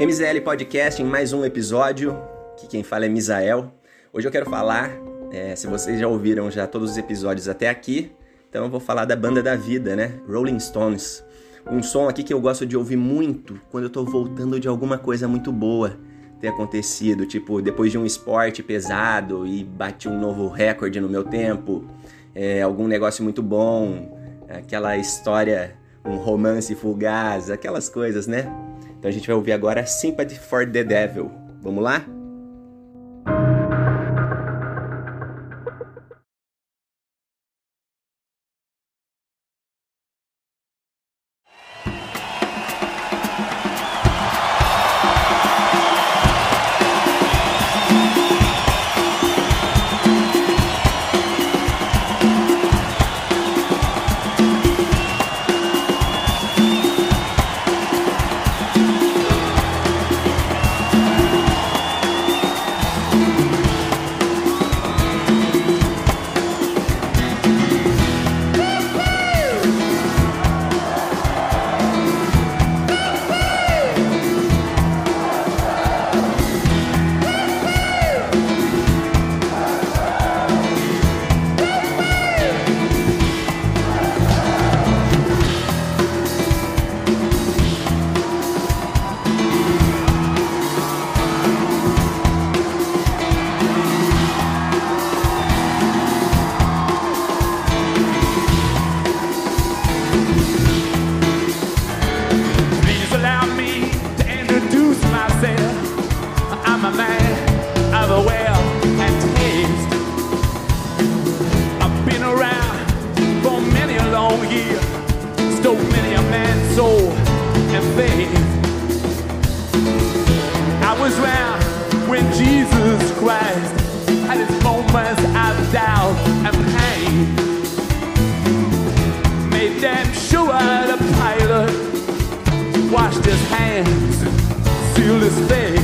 MZL Podcast em mais um episódio. Que quem fala é Misael. Hoje eu quero falar, é, se vocês já ouviram já todos os episódios até aqui, então eu vou falar da banda da vida, né? Rolling Stones. Um som aqui que eu gosto de ouvir muito quando eu tô voltando de alguma coisa muito boa ter acontecido, tipo depois de um esporte pesado e bati um novo recorde no meu tempo, é, algum negócio muito bom, aquela história, um romance fugaz, aquelas coisas, né? Então a gente vai ouvir agora Sympathy for the Devil. Vamos lá? Was round when Jesus Christ had his moments of doubt and pain. Made them sure the pilot washed his hands, sealed his face.